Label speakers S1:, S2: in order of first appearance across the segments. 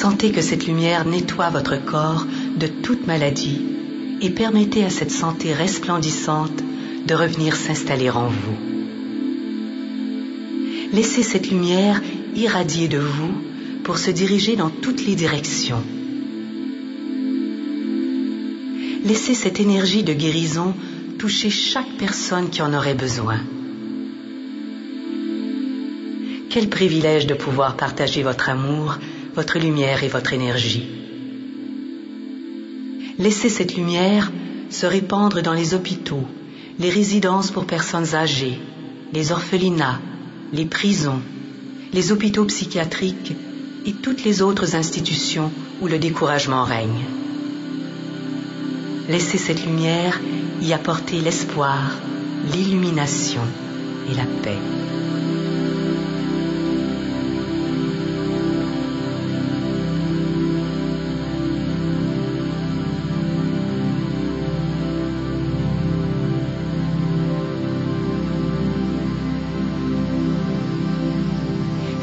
S1: Sentez que cette lumière nettoie votre corps de toute maladie et permettez à cette santé resplendissante de revenir s'installer en vous. Laissez cette lumière irradier de vous pour se diriger dans toutes les directions. Laissez cette énergie de guérison toucher chaque personne qui en aurait besoin. Quel privilège de pouvoir partager votre amour, votre lumière et votre énergie. Laissez cette lumière se répandre dans les hôpitaux, les résidences pour personnes âgées, les orphelinats, les prisons, les hôpitaux psychiatriques et toutes les autres institutions où le découragement règne. Laissez cette lumière y apporter l'espoir, l'illumination et la paix.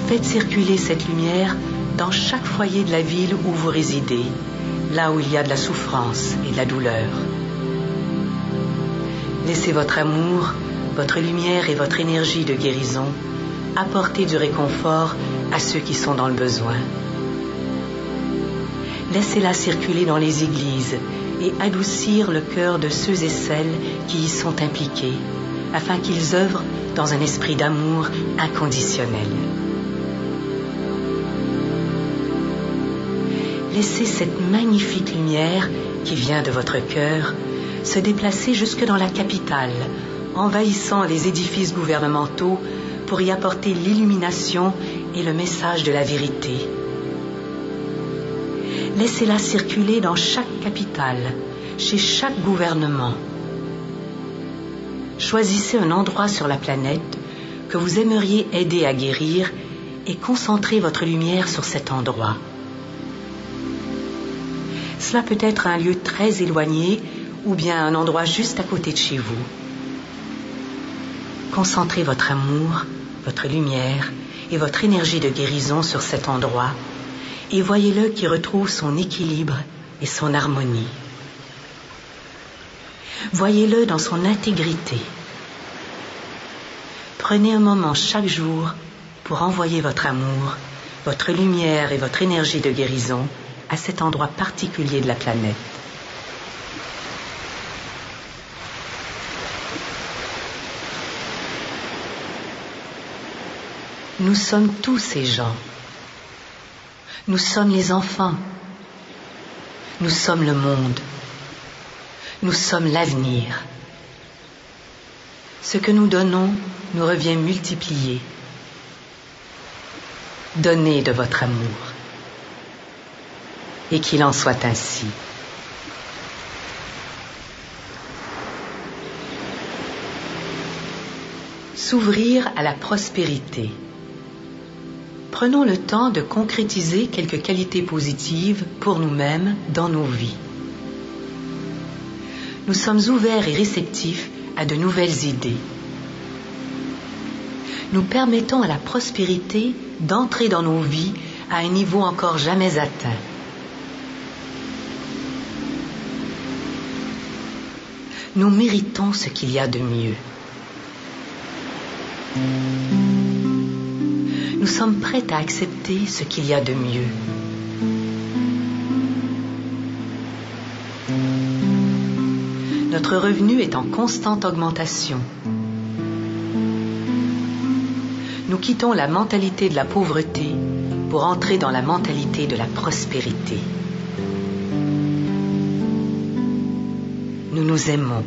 S1: Faites circuler cette lumière dans chaque foyer de la ville où vous résidez, là où il y a de la souffrance et de la douleur. Laissez votre amour, votre lumière et votre énergie de guérison apporter du réconfort à ceux qui sont dans le besoin. Laissez-la circuler dans les églises et adoucir le cœur de ceux et celles qui y sont impliqués, afin qu'ils œuvrent dans un esprit d'amour inconditionnel. Laissez cette magnifique lumière qui vient de votre cœur se déplacer jusque dans la capitale, envahissant les édifices gouvernementaux pour y apporter l'illumination et le message de la vérité. Laissez-la circuler dans chaque capitale, chez chaque gouvernement. Choisissez un endroit sur la planète que vous aimeriez aider à guérir et concentrez votre lumière sur cet endroit. Cela peut être un lieu très éloigné ou bien un endroit juste à côté de chez vous. Concentrez votre amour, votre lumière et votre énergie de guérison sur cet endroit et voyez-le qui retrouve son équilibre et son harmonie. Voyez-le dans son intégrité. Prenez un moment chaque jour pour envoyer votre amour, votre lumière et votre énergie de guérison à cet endroit particulier de la planète. Nous sommes tous ces gens. Nous sommes les enfants. Nous sommes le monde. Nous sommes l'avenir. Ce que nous donnons nous revient multiplié. Donnez de votre amour et qu'il en soit ainsi. S'ouvrir à la prospérité. Prenons le temps de concrétiser quelques qualités positives pour nous-mêmes dans nos vies. Nous sommes ouverts et réceptifs à de nouvelles idées. Nous permettons à la prospérité d'entrer dans nos vies à un niveau encore jamais atteint. Nous méritons ce qu'il y a de mieux. Nous sommes prêts à accepter ce qu'il y a de mieux. Notre revenu est en constante augmentation. Nous quittons la mentalité de la pauvreté pour entrer dans la mentalité de la prospérité. Nous nous aimons.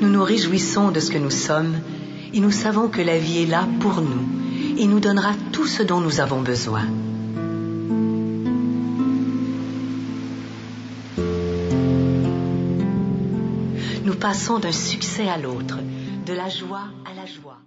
S1: Nous nous réjouissons de ce que nous sommes et nous savons que la vie est là pour nous et nous donnera tout ce dont nous avons besoin. Nous passons d'un succès à l'autre, de la joie à la joie.